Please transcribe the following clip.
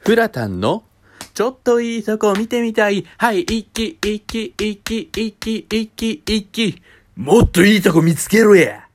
フラタンのちょっといいとこ見てみたい。はい、一気、一気、一気、一気、一気、一気。もっといいとこ見つけろや